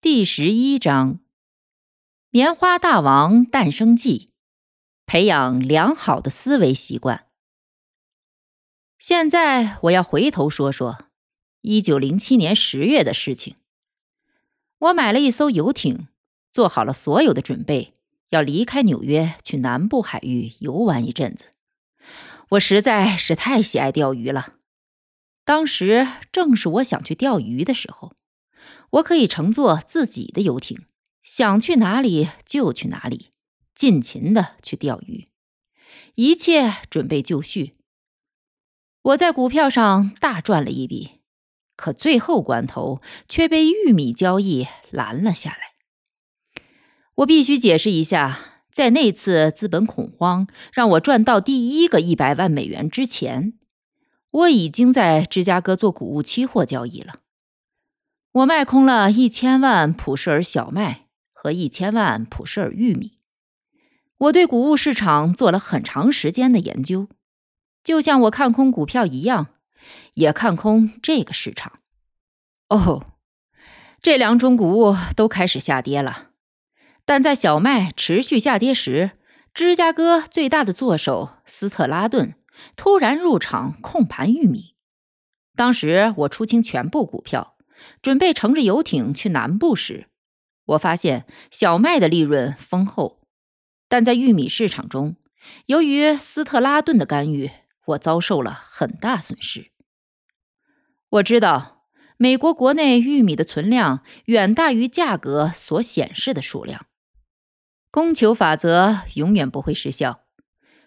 第十一章：《棉花大王诞生记》，培养良好的思维习惯。现在我要回头说说一九零七年十月的事情。我买了一艘游艇，做好了所有的准备，要离开纽约去南部海域游玩一阵子。我实在是太喜爱钓鱼了，当时正是我想去钓鱼的时候。我可以乘坐自己的游艇，想去哪里就去哪里，尽情的去钓鱼，一切准备就绪。我在股票上大赚了一笔，可最后关头却被玉米交易拦了下来。我必须解释一下，在那次资本恐慌让我赚到第一个一百万美元之前，我已经在芝加哥做谷物期货交易了。我卖空了一千万普什尔小麦和一千万普什尔玉米。我对谷物市场做了很长时间的研究，就像我看空股票一样，也看空这个市场。哦，这两种谷物都开始下跌了，但在小麦持续下跌时，芝加哥最大的作手斯特拉顿突然入场控盘玉米。当时我出清全部股票。准备乘着游艇去南部时，我发现小麦的利润丰厚，但在玉米市场中，由于斯特拉顿的干预，我遭受了很大损失。我知道美国国内玉米的存量远大于价格所显示的数量，供求法则永远不会失效，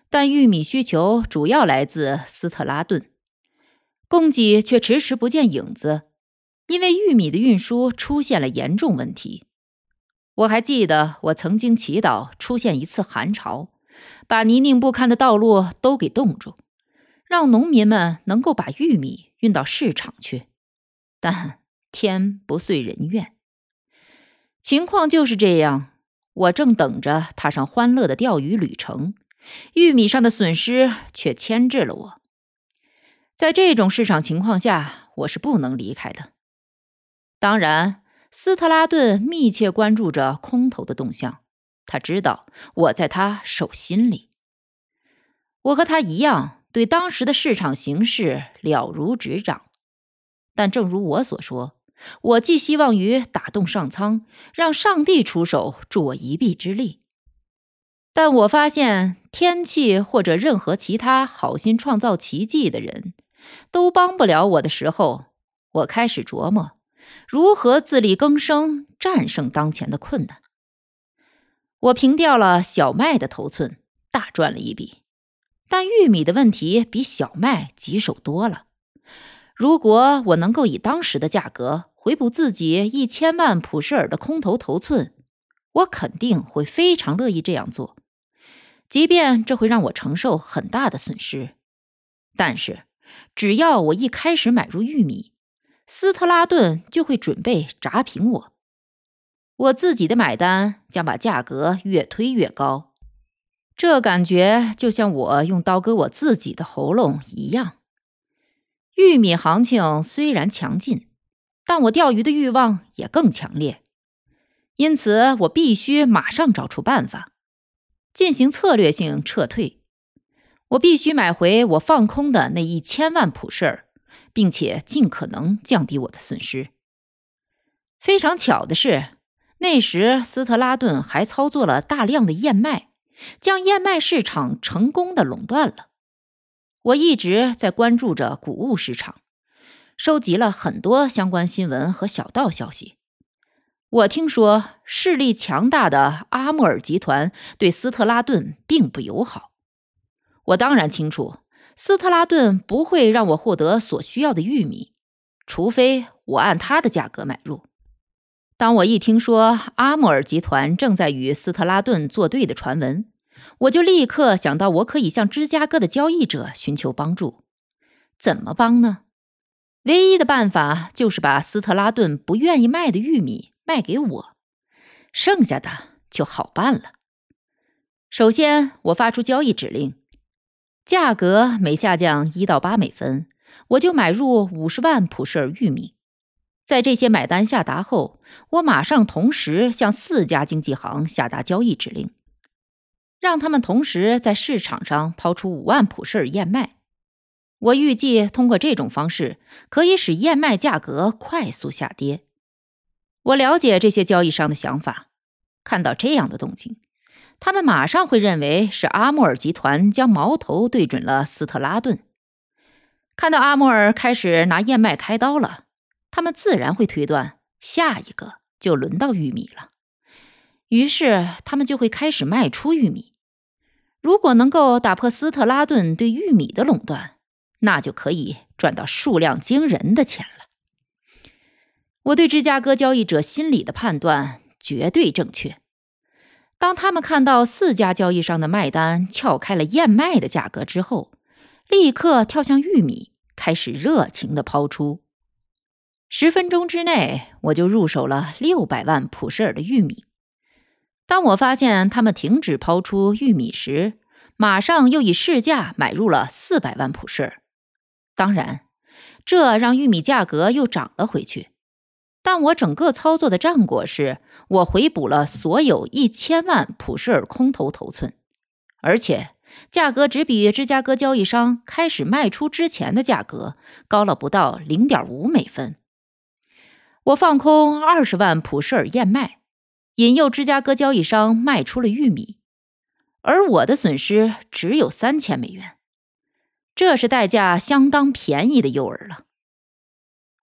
但玉米需求主要来自斯特拉顿，供给却迟迟不见影子。因为玉米的运输出现了严重问题，我还记得我曾经祈祷出现一次寒潮，把泥泞不堪的道路都给冻住，让农民们能够把玉米运到市场去。但天不遂人愿，情况就是这样。我正等着踏上欢乐的钓鱼旅程，玉米上的损失却牵制了我。在这种市场情况下，我是不能离开的。当然，斯特拉顿密切关注着空头的动向，他知道我在他手心里。我和他一样，对当时的市场形势了如指掌。但正如我所说，我寄希望于打动上苍，让上帝出手助我一臂之力。但我发现，天气或者任何其他好心创造奇迹的人，都帮不了我的时候，我开始琢磨。如何自力更生，战胜当前的困难？我平掉了小麦的头寸，大赚了一笔。但玉米的问题比小麦棘手多了。如果我能够以当时的价格回补自己一千万普什尔的空头头寸，我肯定会非常乐意这样做，即便这会让我承受很大的损失。但是，只要我一开始买入玉米，斯特拉顿就会准备砸平我，我自己的买单将把价格越推越高，这感觉就像我用刀割我自己的喉咙一样。玉米行情虽然强劲，但我钓鱼的欲望也更强烈，因此我必须马上找出办法，进行策略性撤退。我必须买回我放空的那一千万普什尔。并且尽可能降低我的损失。非常巧的是，那时斯特拉顿还操作了大量的燕麦，将燕麦市场成功的垄断了。我一直在关注着谷物市场，收集了很多相关新闻和小道消息。我听说势力强大的阿穆尔集团对斯特拉顿并不友好。我当然清楚。斯特拉顿不会让我获得所需要的玉米，除非我按他的价格买入。当我一听说阿莫尔集团正在与斯特拉顿作对的传闻，我就立刻想到，我可以向芝加哥的交易者寻求帮助。怎么帮呢？唯一的办法就是把斯特拉顿不愿意卖的玉米卖给我，剩下的就好办了。首先，我发出交易指令，价格每下降一到八美分，我就买入五十万普舍尔玉米。在这些买单下达后，我马上同时向四家经纪行下达交易指令，让他们同时在市场上抛出五万普舍尔燕麦。我预计通过这种方式可以使燕麦价格快速下跌。我了解这些交易商的想法，看到这样的动静，他们马上会认为是阿莫尔集团将矛头对准了斯特拉顿。看到阿莫尔开始拿燕麦开刀了，他们自然会推断下一个就轮到玉米了，于是他们就会开始卖出玉米。如果能够打破斯特拉顿对玉米的垄断，那就可以赚到数量惊人的钱了。我对芝加哥交易者心理的判断绝对正确。当他们看到四家交易商的卖单撬开了燕麦的价格之后，立刻跳向玉米，开始热情的抛出。十分钟之内，我就入手了六百万普什尔的玉米。当我发现他们停止抛出玉米时，马上又以市价买入了四百万普什尔。当然，这让玉米价格又涨了回去。但我整个操作的战果是，我回补了所有一千万普舍尔空头头寸，而且价格只比芝加哥交易商开始卖出之前的价格高了不到零点五美分。我放空二十万普舍尔燕麦，引诱芝加哥交易商卖出了玉米，而我的损失只有三千美元。这是代价相当便宜的诱饵了。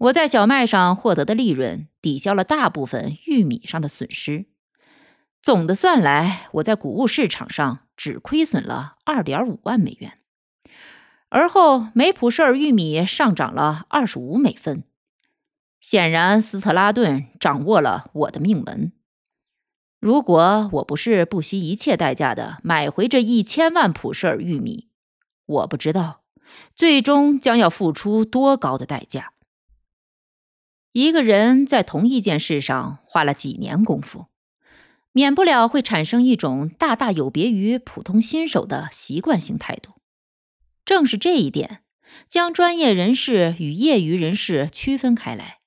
我在小麦上获得的利润抵消了大部分玉米上的损失，总的算来，我在谷物市场上只亏损了二点五万美元。而后，梅普舍尔玉米上涨了二十五美分。显然，斯特拉顿掌握了我的命门。如果我不是不惜一切代价的买回这一千万普舍尔玉米，我不知道，最终将要付出多高的代价。一个人在同一件事上花了几年功夫，免不了会产生一种大大有别于普通新手的习惯性态度。正是这一点，将专业人士与业余人士区分开来。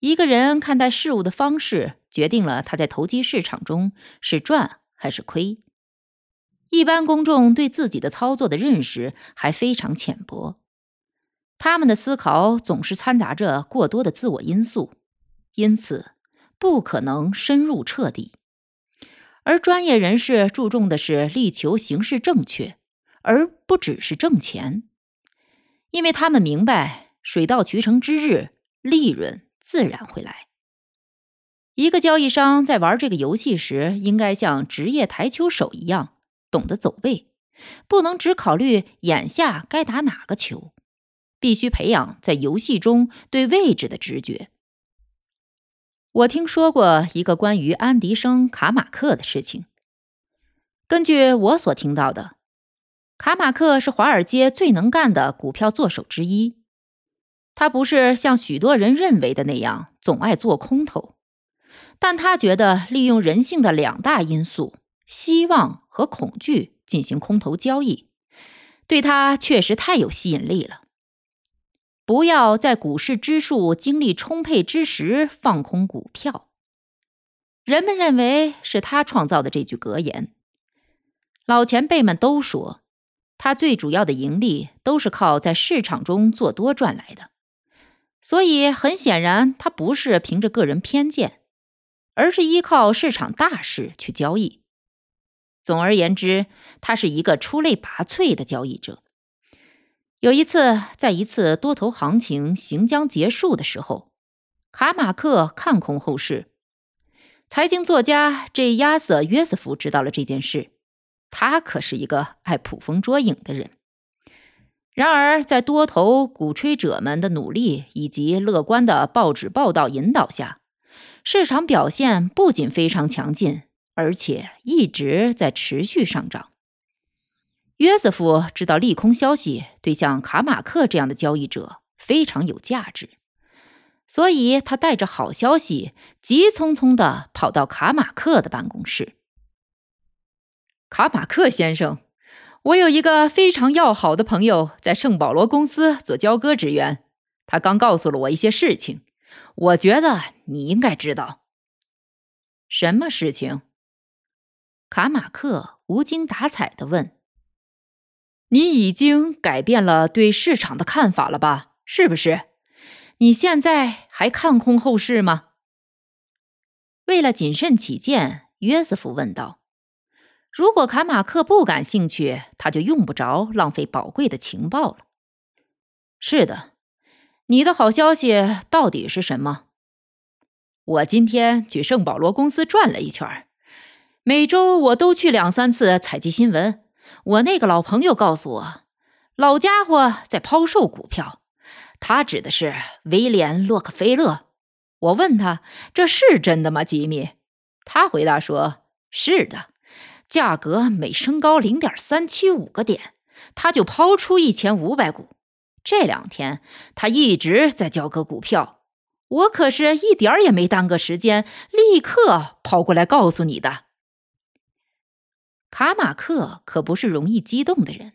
一个人看待事物的方式，决定了他在投机市场中是赚还是亏。一般公众对自己的操作的认识还非常浅薄，他们的思考总是掺杂着过多的自我因素，因此不可能深入彻底。而专业人士注重的是力求形式正确，而不只是挣钱，因为他们明白水到渠成之日，利润自然会来。一个交易商在玩这个游戏时，应该像职业台球手一样。懂得走位，不能只考虑眼下该打哪个球，必须培养在游戏中对位置的直觉。我听说过一个关于安迪生卡马克的事情。根据我所听到的，卡马克是华尔街最能干的股票作手之一。他不是像许多人认为的那样总爱做空头，但他觉得利用人性的两大因素。希望和恐惧进行空头交易，对他确实太有吸引力了。不要在股市之树精力充沛之时放空股票。人们认为是他创造的这句格言。老前辈们都说，他最主要的盈利都是靠在市场中做多赚来的。所以很显然，他不是凭着个人偏见，而是依靠市场大势去交易。总而言之，他是一个出类拔萃的交易者。有一次，在一次多头行情行将结束的时候，卡马克看空后市。财经作家 J. 亚瑟约瑟夫知道了这件事，他可是一个爱捕风捉影的人。然而，在多头鼓吹者们的努力以及乐观的报纸报道引导下，市场表现不仅非常强劲，而且一直在持续上涨。约瑟夫知道利空消息对像卡马克这样的交易者非常有价值，所以他带着好消息急匆匆地跑到卡马克的办公室。卡马克先生。我有一个非常要好的朋友在圣保罗公司做交割职员，他刚告诉了我一些事情，我觉得你应该知道。什么事情？卡马克无精打采的问。你已经改变了对市场的看法了吧？是不是？你现在还看空后市吗？为了谨慎起见，约瑟夫问道。如果卡马克不感兴趣，他就用不着浪费宝贵的情报了。是的，你的好消息到底是什么？我今天去圣保罗公司转了一圈，每周我都去两三次采集新闻。我那个老朋友告诉我，老家伙在抛售股票，他指的是威廉·洛克菲勒。我问他这是真的吗，吉米？他回答说：“是的。”价格每升高零点三七五个点，他就抛出一千五百股。这两天他一直在交割股票，我可是一点儿也没耽搁时间，立刻跑过来告诉你的。卡马克可不是容易激动的人，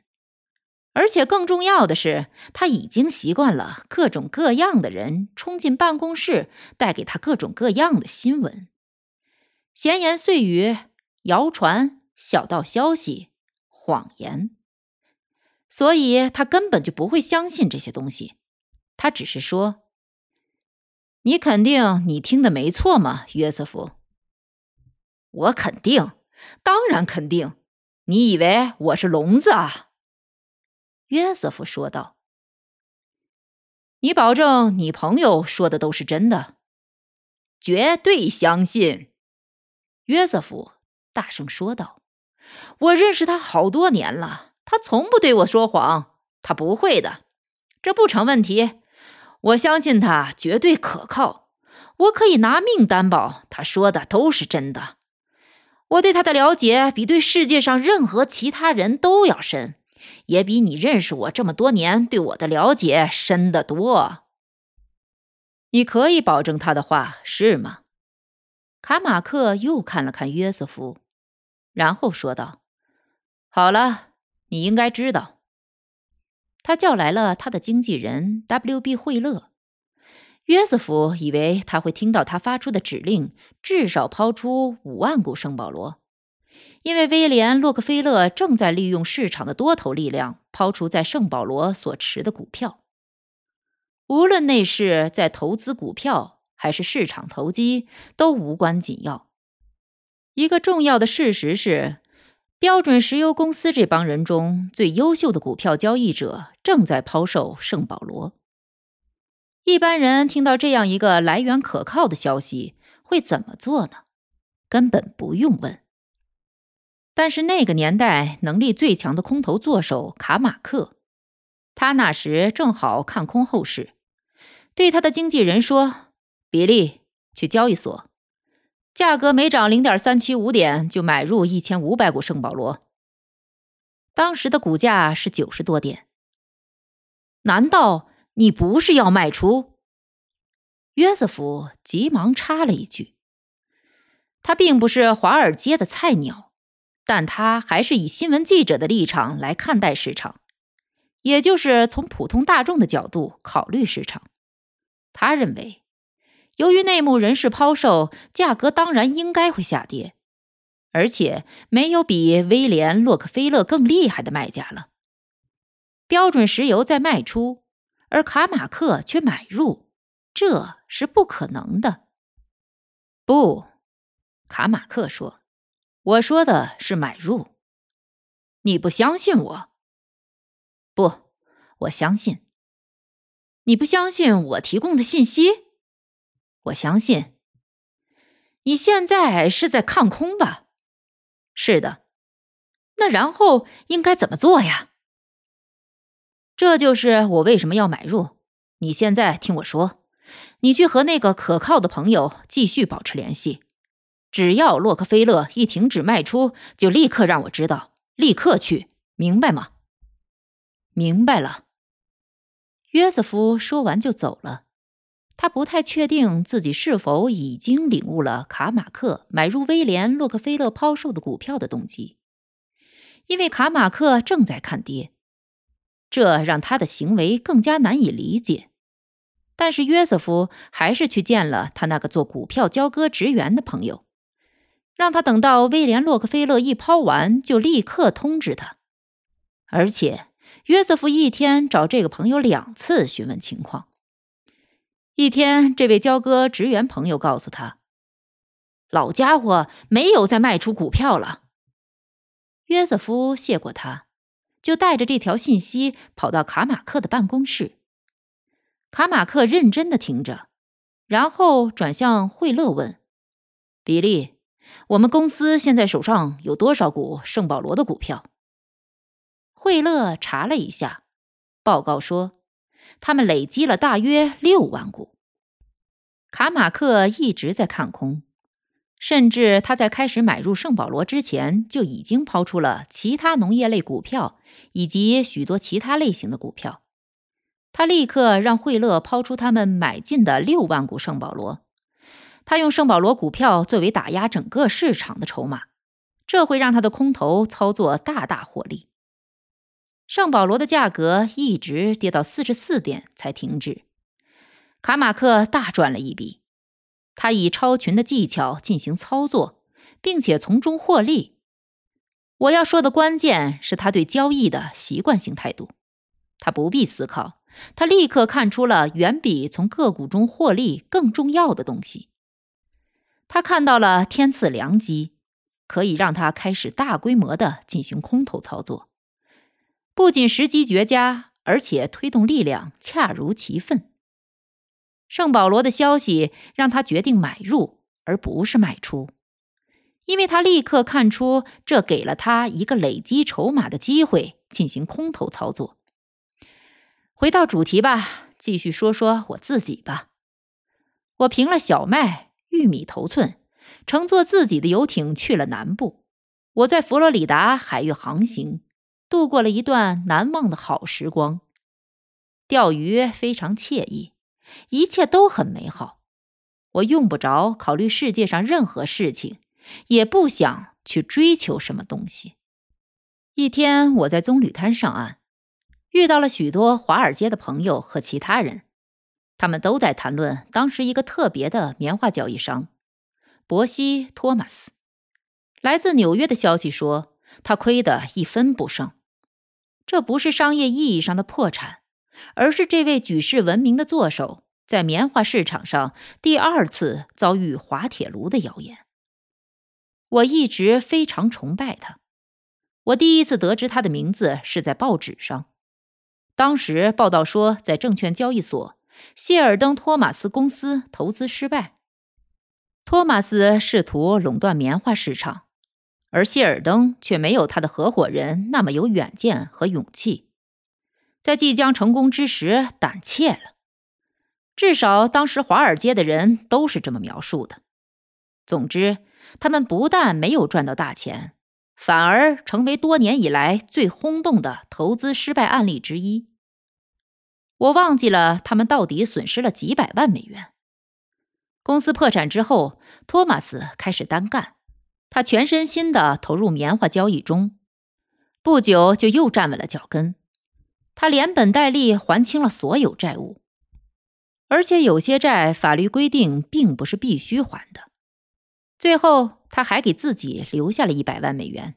而且更重要的是，他已经习惯了各种各样的人冲进办公室，带给他各种各样的新闻、闲言碎语、谣传。小道消息、谎言，所以他根本就不会相信这些东西。他只是说：“你肯定你听的没错吗，约瑟夫？”我肯定，当然肯定。你以为我是聋子啊？”约瑟夫说道。“你保证你朋友说的都是真的？”“绝对相信。”约瑟夫大声说道。我认识他好多年了，他从不对我说谎，他不会的，这不成问题。我相信他绝对可靠，我可以拿命担保，他说的都是真的。我对他的了解比对世界上任何其他人都要深，也比你认识我这么多年对我的了解深得多。你可以保证他的话是吗？卡马克又看了看约瑟夫。然后说道：“好了，你应该知道。”他叫来了他的经纪人 W.B. 惠勒。约瑟夫以为他会听到他发出的指令，至少抛出五万股圣保罗，因为威廉·洛克菲勒正在利用市场的多头力量抛出在圣保罗所持的股票。无论那是在投资股票还是市场投机，都无关紧要。一个重要的事实是，标准石油公司这帮人中最优秀的股票交易者正在抛售圣保罗。一般人听到这样一个来源可靠的消息，会怎么做呢？根本不用问。但是那个年代能力最强的空头作手卡马克，他那时正好看空后市，对他的经纪人说：“比利，去交易所。”价格每涨零点三七五点，就买入一千五百股圣保罗。当时的股价是九十多点。难道你不是要卖出？约瑟夫急忙插了一句：“他并不是华尔街的菜鸟，但他还是以新闻记者的立场来看待市场，也就是从普通大众的角度考虑市场。他认为。”由于内幕人士抛售，价格当然应该会下跌，而且没有比威廉·洛克菲勒更厉害的卖家了。标准石油在卖出，而卡马克却买入，这是不可能的。不，卡马克说：“我说的是买入。你不相信我？不，我相信。你不相信我提供的信息？”我相信，你现在是在看空吧？是的。那然后应该怎么做呀？这就是我为什么要买入。你现在听我说，你去和那个可靠的朋友继续保持联系。只要洛克菲勒一停止卖出，就立刻让我知道，立刻去，明白吗？明白了。约瑟夫说完就走了。他不太确定自己是否已经领悟了卡马克买入威廉·洛克菲勒抛售的股票的动机，因为卡马克正在看跌，这让他的行为更加难以理解。但是约瑟夫还是去见了他那个做股票交割职员的朋友，让他等到威廉·洛克菲勒一抛完就立刻通知他，而且约瑟夫一天找这个朋友两次询问情况。一天，这位交割职员朋友告诉他：“老家伙没有再卖出股票了。”约瑟夫谢过他，就带着这条信息跑到卡马克的办公室。卡马克认真的听着，然后转向惠勒问：“比利，我们公司现在手上有多少股圣保罗的股票？”惠勒查了一下，报告说。他们累积了大约六万股。卡马克一直在看空，甚至他在开始买入圣保罗之前就已经抛出了其他农业类股票以及许多其他类型的股票。他立刻让惠勒抛出他们买进的六万股圣保罗，他用圣保罗股票作为打压整个市场的筹码，这会让他的空头操作大大获利。圣保罗的价格一直跌到四十四点才停止，卡马克大赚了一笔。他以超群的技巧进行操作，并且从中获利。我要说的关键是他对交易的习惯性态度。他不必思考，他立刻看出了远比从个股中获利更重要的东西。他看到了天赐良机，可以让他开始大规模的进行空头操作。不仅时机绝佳，而且推动力量恰如其分。圣保罗的消息让他决定买入，而不是卖出，因为他立刻看出这给了他一个累积筹码的机会，进行空头操作。回到主题吧，继续说说我自己吧。我平了小麦、玉米头寸，乘坐自己的游艇去了南部。我在佛罗里达海域航行。度过了一段难忘的好时光，钓鱼非常惬意，一切都很美好。我用不着考虑世界上任何事情，也不想去追求什么东西。一天，我在棕榈滩上岸，遇到了许多华尔街的朋友和其他人，他们都在谈论当时一个特别的棉花交易商伯西·托马斯。来自纽约的消息说，他亏得一分不剩。这不是商业意义上的破产，而是这位举世闻名的作手在棉花市场上第二次遭遇滑铁卢的谣言。我一直非常崇拜他。我第一次得知他的名字是在报纸上，当时报道说，在证券交易所，谢尔登·托马斯公司投资失败，托马斯试图垄断棉花市场。而谢尔登却没有他的合伙人那么有远见和勇气，在即将成功之时胆怯了。至少当时华尔街的人都是这么描述的。总之，他们不但没有赚到大钱，反而成为多年以来最轰动的投资失败案例之一。我忘记了他们到底损失了几百万美元。公司破产之后，托马斯开始单干。他全身心地投入棉花交易中，不久就又站稳了脚跟。他连本带利还清了所有债务，而且有些债法律规定并不是必须还的。最后，他还给自己留下了一百万美元。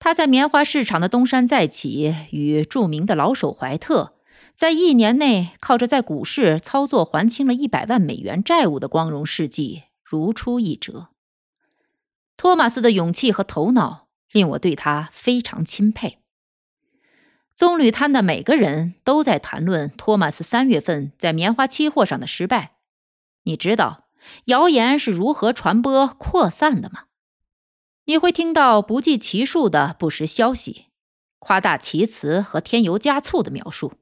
他在棉花市场的东山再起，与著名的老手怀特在一年内靠着在股市操作还清了一百万美元债务的光荣事迹如出一辙。托马斯的勇气和头脑令我对他非常钦佩。棕榈滩的每个人都在谈论托马斯三月份在棉花期货上的失败。你知道谣言是如何传播扩散的吗？你会听到不计其数的不实消息，夸大其词和添油加醋的描述。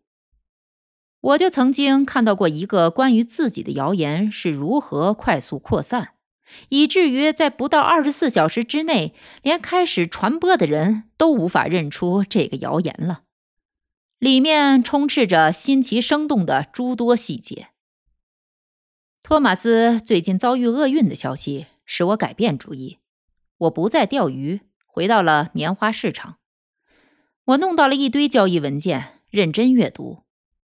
我就曾经看到过一个关于自己的谣言是如何快速扩散，以至于在不到二十四小时之内，连开始传播的人都无法认出这个谣言了。里面充斥着新奇生动的诸多细节。托马斯最近遭遇厄运的消息使我改变主意，我不再钓鱼，回到了棉花市场。我弄到了一堆交易文件，认真阅读。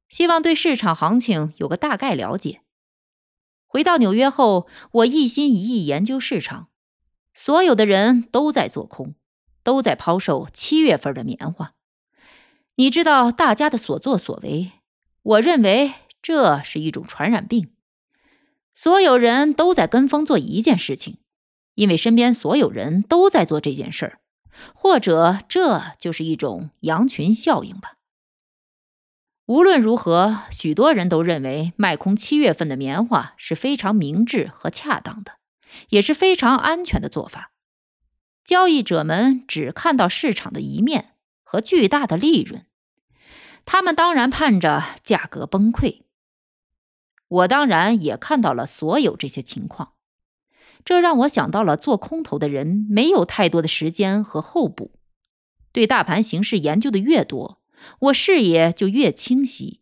希望对市场行情有个大概了解。回到纽约后，我一心一意研究市场。所有的人都在做空，都在抛售七月份的棉花。你知道大家的所作所为，我认为这是一种传染病。所有人都在跟风做一件事情，因为身边所有人都在做这件事儿，或者这就是一种羊群效应吧。无论如何，许多人都认为卖空七月份的棉花是非常明智和恰当的，也是非常安全的做法。交易者们只看到市场的一面和巨大的利润，他们当然盼着价格崩溃。我当然也看到了所有这些情况，这让我想到了做空头的人没有太多的时间和候补，对大盘形势研究的越多。我视野就越清晰，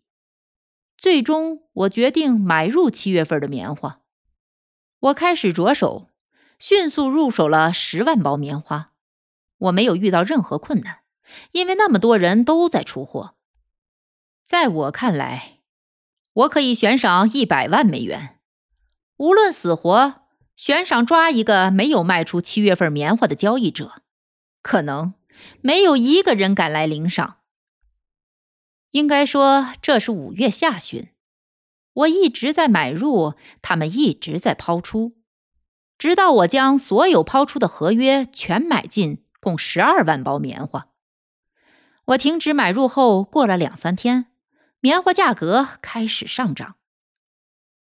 最终我决定买入七月份的棉花。我开始着手，迅速入手了十万包棉花。我没有遇到任何困难，因为那么多人都在出货。在我看来，我可以悬赏一百万美元，无论死活，悬赏抓一个没有卖出七月份棉花的交易者。可能没有一个人敢来领赏。应该说，这是五月下旬，我一直在买入，他们一直在抛出，直到我将所有抛出的合约全买进，共十二万包棉花。我停止买入后，过了两三天，棉花价格开始上涨。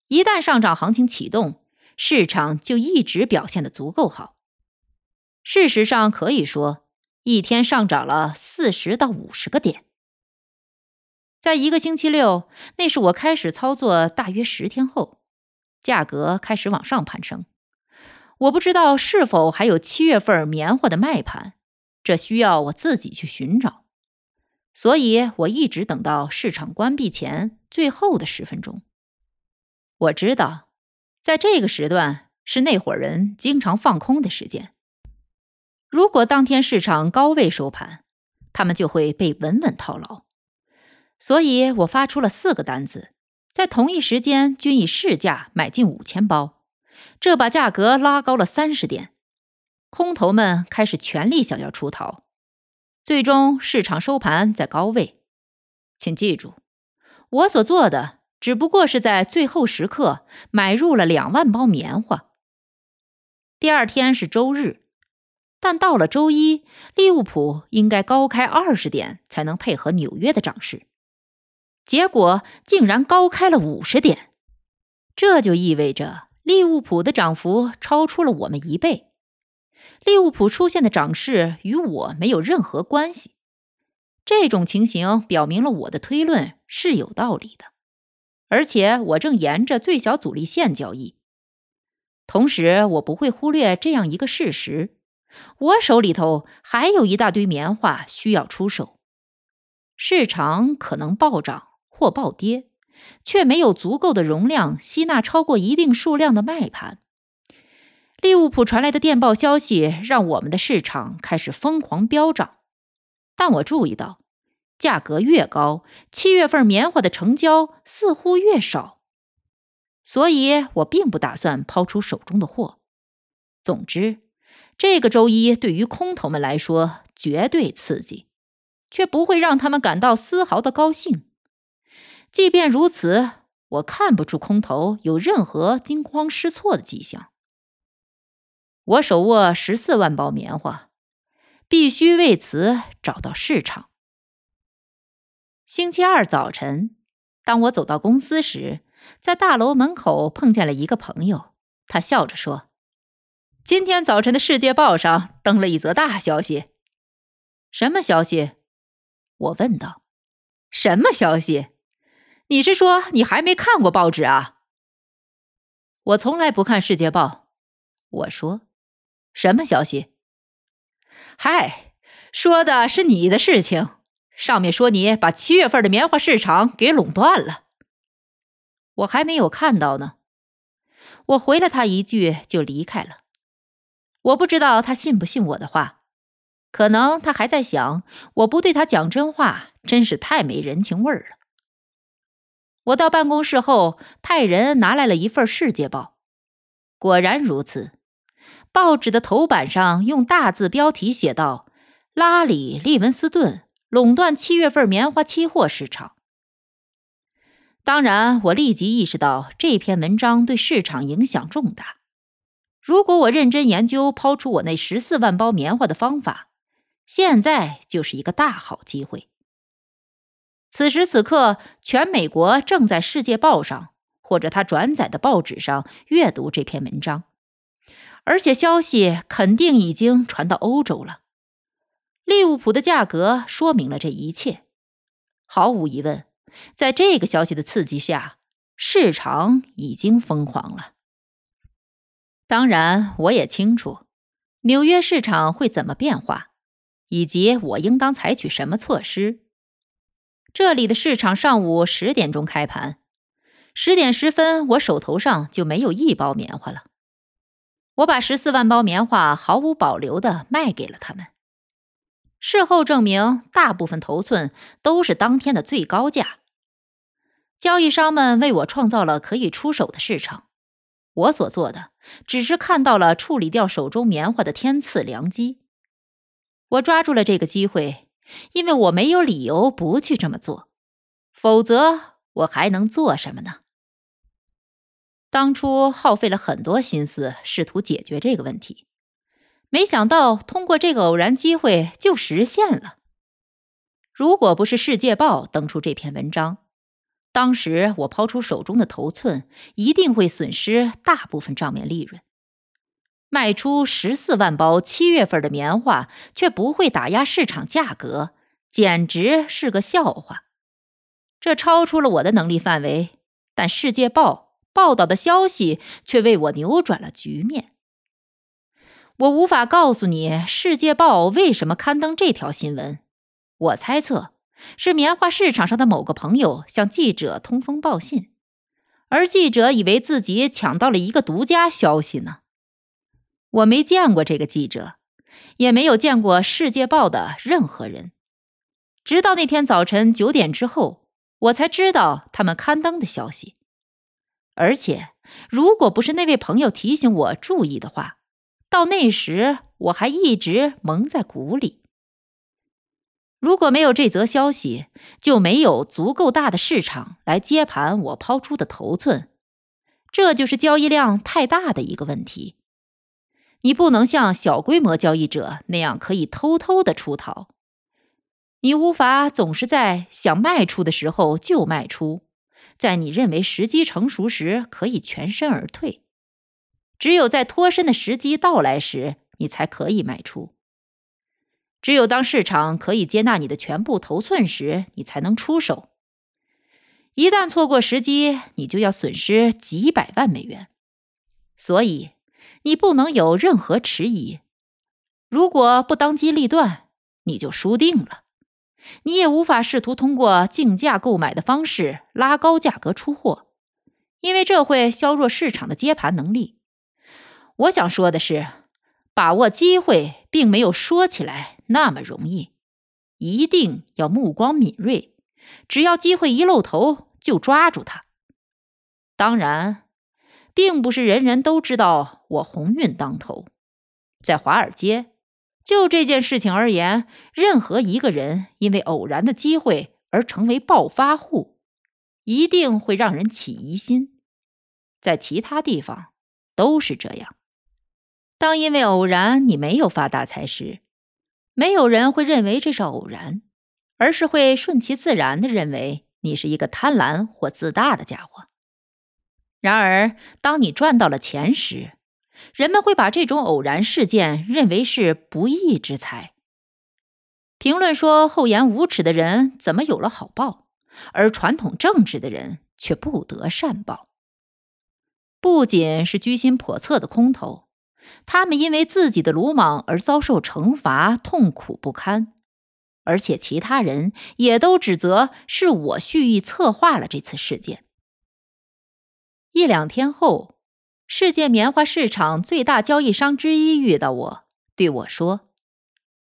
一旦上涨行情启动，市场就一直表现的足够好。事实上，可以说一天上涨了四十到五十个点。在一个星期六，那是我开始操作大约十天后，价格开始往上攀升。我不知道是否还有七月份棉花的卖盘，这需要我自己去寻找。所以我一直等到市场关闭前最后的十分钟。我知道，在这个时段是那伙人经常放空的时间。如果当天市场高位收盘，他们就会被稳稳套牢。所以我发出了四个单子，在同一时间均以市价买进五千包，这把价格拉高了三十点。空头们开始全力想要出逃，最终市场收盘在高位。请记住，我所做的只不过是在最后时刻买入了两万包棉花。第二天是周日，但到了周一，利物浦应该高开二十点才能配合纽约的涨势。结果竟然高开了五十点，这就意味着利物浦的涨幅超出了我们一倍。利物浦出现的涨势与我没有任何关系。这种情形表明了我的推论是有道理的，而且我正沿着最小阻力线交易。同时，我不会忽略这样一个事实：我手里头还有一大堆棉花需要出手，市场可能暴涨。或暴跌，却没有足够的容量吸纳超过一定数量的卖盘。利物浦传来的电报消息让我们的市场开始疯狂飙涨，但我注意到，价格越高，七月份棉花的成交似乎越少，所以我并不打算抛出手中的货。总之，这个周一对于空头们来说绝对刺激，却不会让他们感到丝毫的高兴。即便如此，我看不出空头有任何惊慌失措的迹象。我手握十四万包棉花，必须为此找到市场。星期二早晨，当我走到公司时，在大楼门口碰见了一个朋友。他笑着说：“今天早晨的《世界报》上登了一则大消息。什么消息？”我问道：“什么消息？你是说你还没看过报纸啊？”我从来不看《世界报》。我说：“什么消息？”嗨，说的是你的事情。上面说你把七月份的棉花市场给垄断了。我还没有看到呢。我回了他一句就离开了。我不知道他信不信我的话，可能他还在想，我不对他讲真话，真是太没人情味儿了。我到办公室后，派人拿来了一份《世界报》，果然如此。报纸的头版上用大字标题写道：“拉里·利文斯顿垄断七月份棉花期货市场。”当然，我立即意识到这篇文章对市场影响重大。如果我认真研究抛出我那十四万包棉花的方法，现在就是一个大好机会。此时此刻，全美国正在《世界报》上或者他转载的报纸上阅读这篇文章，而且消息肯定已经传到欧洲了。利物浦的价格说明了这一切，毫无疑问。在这个消息的刺激下，市场已经疯狂了。当然，我也清楚纽约市场会怎么变化，以及我应当采取什么措施。这里的市场上午十点钟开盘，十点十分，我手头上就没有一包棉花了。我把十四万包棉花毫无保留的卖给了他们。事后证明，大部分头寸都是当天的最高价。交易商们为我创造了可以出手的市场，我所做的只是看到了处理掉手中棉花的天赐良机。我抓住了这个机会，因为我没有理由不去这么做，否则我还能做什么呢？当初耗费了很多心思试图解决这个问题，没想到通过这个偶然机会就实现了。如果不是《世界报》登出这篇文章，当时我抛出手中的头寸，一定会损失大部分账面利润。卖出十四万包七月份的棉花，却不会打压市场价格，简直是个笑话。这超出了我的能力范围，但《世界报》报道的消息却为我扭转了局面。我无法告诉你《世界报》为什么刊登这条新闻，我猜测。是棉花市场上的某个朋友向记者通风报信，而记者以为自己抢到了一个独家消息呢。我没见过这个记者，也没有见过《世界报》的任何人，直到那天早晨九点之后，我才知道他们刊登的消息。而且，如果不是那位朋友提醒我注意的话，到那时我还一直蒙在鼓里。如果没有这则消息，就没有足够大的市场来接盘我抛出的头寸，这就是交易量太大的一个问题。你不能像小规模交易者那样可以偷偷的出逃，你无法总是在想卖出的时候就卖出，在你认为时机成熟时可以全身而退，只有在脱身的时机到来时，你才可以卖出。只有当市场可以接纳你的全部头寸时，你才能出手。一旦错过时机，你就要损失几百万美元。所以，你不能有任何迟疑。如果不当机立断，你就输定了。你也无法试图通过竞价购买的方式拉高价格出货，因为这会削弱市场的接盘能力。我想说的是，把握机会并没有说起来。那么容易，一定要目光敏锐，只要机会一露头就抓住它。当然，并不是人人都知道我鸿运当头。在华尔街，就这件事情而言，任何一个人因为偶然的机会而成为暴发户，一定会让人起疑心。在其他地方都是这样。当因为偶然你没有发大财时，没有人会认为这是偶然，而是会顺其自然的认为你是一个贪婪或自大的家伙。然而，当你赚到了钱时，人们会把这种偶然事件认为是不义之财。评论说厚颜无耻的人怎么有了好报，而传统正直的人却不得善报。不仅是居心叵测的空头，他们因为自己的鲁莽而遭受惩罚，痛苦不堪。而且其他人也都指责是我蓄意策划了这次事件。一两天后，世界棉花市场最大交易商之一遇到我，对我说：“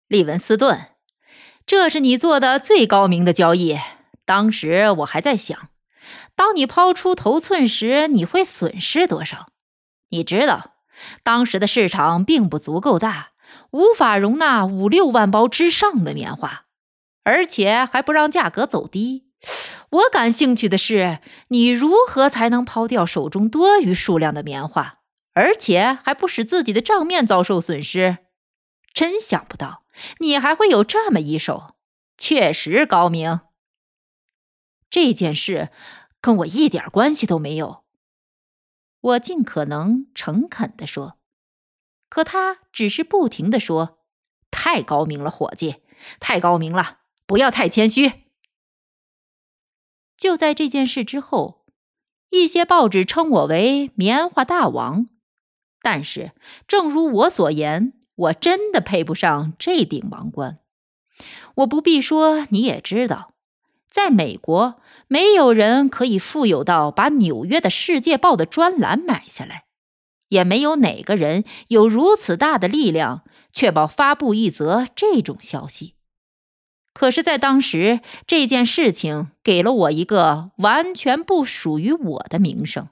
利文斯顿，这是你做的最高明的交易。当时我还在想，当你抛出头寸时，你会损失多少？你知道，当时的市场并不足够大。”无法容纳五六万包之上的棉花，而且还不让价格走低。我感兴趣的是，你如何才能抛掉手中多余数量的棉花，而且还不使自己的账面遭受损失？真想不到你还会有这么一手，确实高明。这件事跟我一点关系都没有。我尽可能诚恳地说。可他只是不停的说：“太高明了，伙计，太高明了，不要太谦虚。”就在这件事之后，一些报纸称我为“棉花大王”，但是，正如我所言，我真的配不上这顶王冠。我不必说，你也知道，在美国，没有人可以富有到把纽约的《世界报》的专栏买下来。也没有哪个人有如此大的力量，确保发布一则这种消息。可是，在当时，这件事情给了我一个完全不属于我的名声。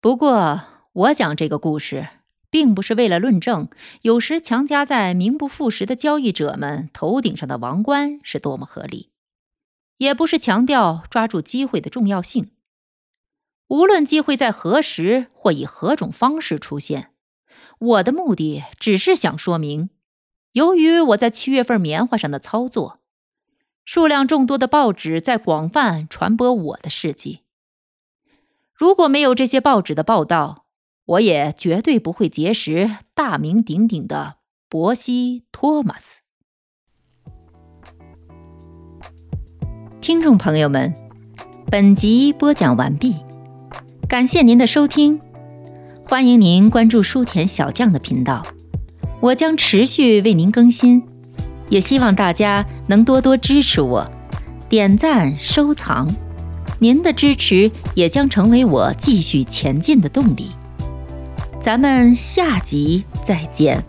不过，我讲这个故事，并不是为了论证有时强加在名不副实的交易者们头顶上的王冠是多么合理，也不是强调抓住机会的重要性。无论机会在何时或以何种方式出现，我的目的只是想说明：由于我在七月份棉花上的操作，数量众多的报纸在广泛传播我的事迹。如果没有这些报纸的报道，我也绝对不会结识大名鼎鼎的伯西·托马斯。听众朋友们，本集播讲完毕。感谢您的收听，欢迎您关注书田小将的频道，我将持续为您更新，也希望大家能多多支持我，点赞收藏，您的支持也将成为我继续前进的动力。咱们下集再见。